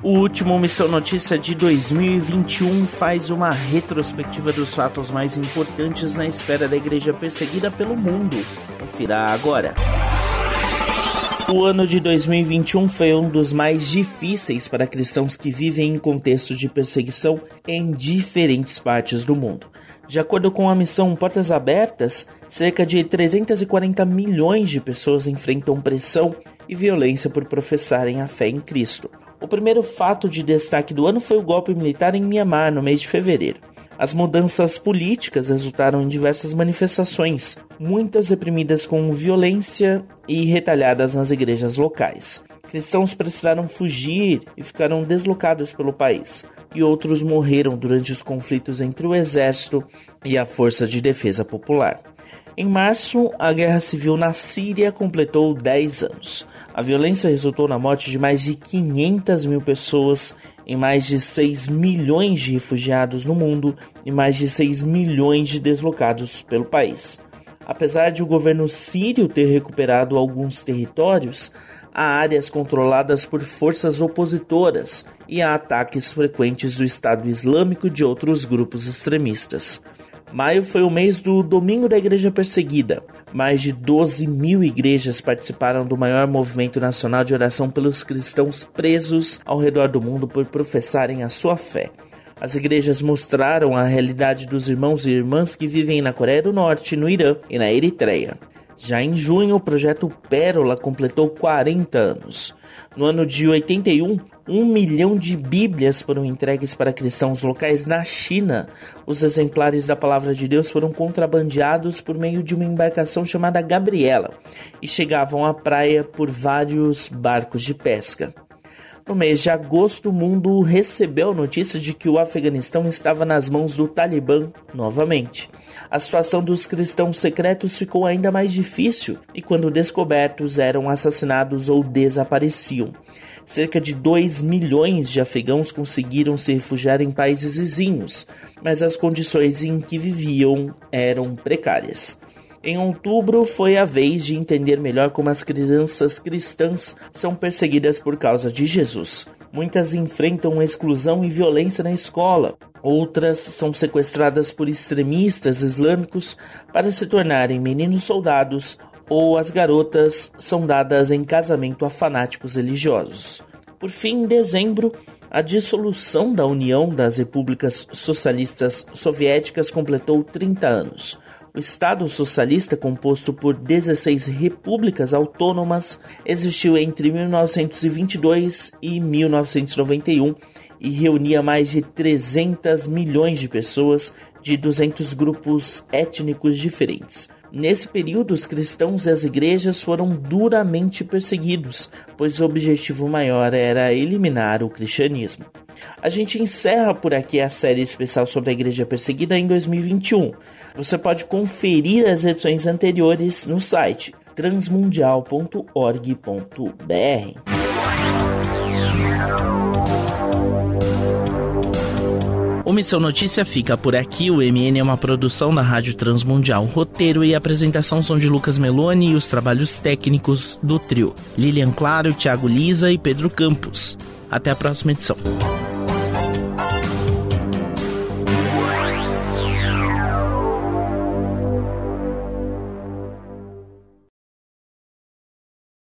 O último Missão Notícia de 2021 faz uma retrospectiva dos fatos mais importantes na esfera da igreja perseguida pelo mundo. Confira agora. O ano de 2021 foi um dos mais difíceis para cristãos que vivem em contexto de perseguição em diferentes partes do mundo. De acordo com a missão Portas Abertas, cerca de 340 milhões de pessoas enfrentam pressão e violência por professarem a fé em Cristo. O primeiro fato de destaque do ano foi o golpe militar em Myanmar no mês de fevereiro. As mudanças políticas resultaram em diversas manifestações, muitas reprimidas com violência e retalhadas nas igrejas locais. Cristãos precisaram fugir e ficaram deslocados pelo país, e outros morreram durante os conflitos entre o exército e a Força de Defesa Popular. Em março, a guerra civil na Síria completou 10 anos. A violência resultou na morte de mais de 500 mil pessoas, em mais de 6 milhões de refugiados no mundo e mais de 6 milhões de deslocados pelo país. Apesar de o governo sírio ter recuperado alguns territórios, há áreas controladas por forças opositoras e há ataques frequentes do Estado Islâmico e de outros grupos extremistas. Maio foi o mês do Domingo da Igreja Perseguida. Mais de 12 mil igrejas participaram do maior movimento nacional de oração pelos cristãos presos ao redor do mundo por professarem a sua fé. As igrejas mostraram a realidade dos irmãos e irmãs que vivem na Coreia do Norte, no Irã e na Eritreia. Já em junho, o projeto Pérola completou 40 anos. No ano de 81, um milhão de Bíblias foram entregues para cristãos locais na China. Os exemplares da Palavra de Deus foram contrabandeados por meio de uma embarcação chamada Gabriela e chegavam à praia por vários barcos de pesca. No mês de agosto, o mundo recebeu notícia de que o Afeganistão estava nas mãos do Talibã novamente. A situação dos cristãos secretos ficou ainda mais difícil e, quando descobertos, eram assassinados ou desapareciam. Cerca de 2 milhões de afegãos conseguiram se refugiar em países vizinhos, mas as condições em que viviam eram precárias. Em outubro foi a vez de entender melhor como as crianças cristãs são perseguidas por causa de Jesus. Muitas enfrentam exclusão e violência na escola, outras são sequestradas por extremistas islâmicos para se tornarem meninos soldados ou as garotas são dadas em casamento a fanáticos religiosos. Por fim, em dezembro, a dissolução da União das Repúblicas Socialistas Soviéticas completou 30 anos. O Estado socialista, composto por 16 repúblicas autônomas, existiu entre 1922 e 1991 e reunia mais de 300 milhões de pessoas de 200 grupos étnicos diferentes. Nesse período, os cristãos e as igrejas foram duramente perseguidos, pois o objetivo maior era eliminar o cristianismo. A gente encerra por aqui a série especial sobre a igreja perseguida em 2021. Você pode conferir as edições anteriores no site transmundial.org.br. O Missão Notícia fica por aqui. O MN é uma produção da Rádio Transmundial. roteiro e apresentação são de Lucas Meloni e os trabalhos técnicos do trio. Lilian Claro, Thiago Lisa e Pedro Campos. Até a próxima edição.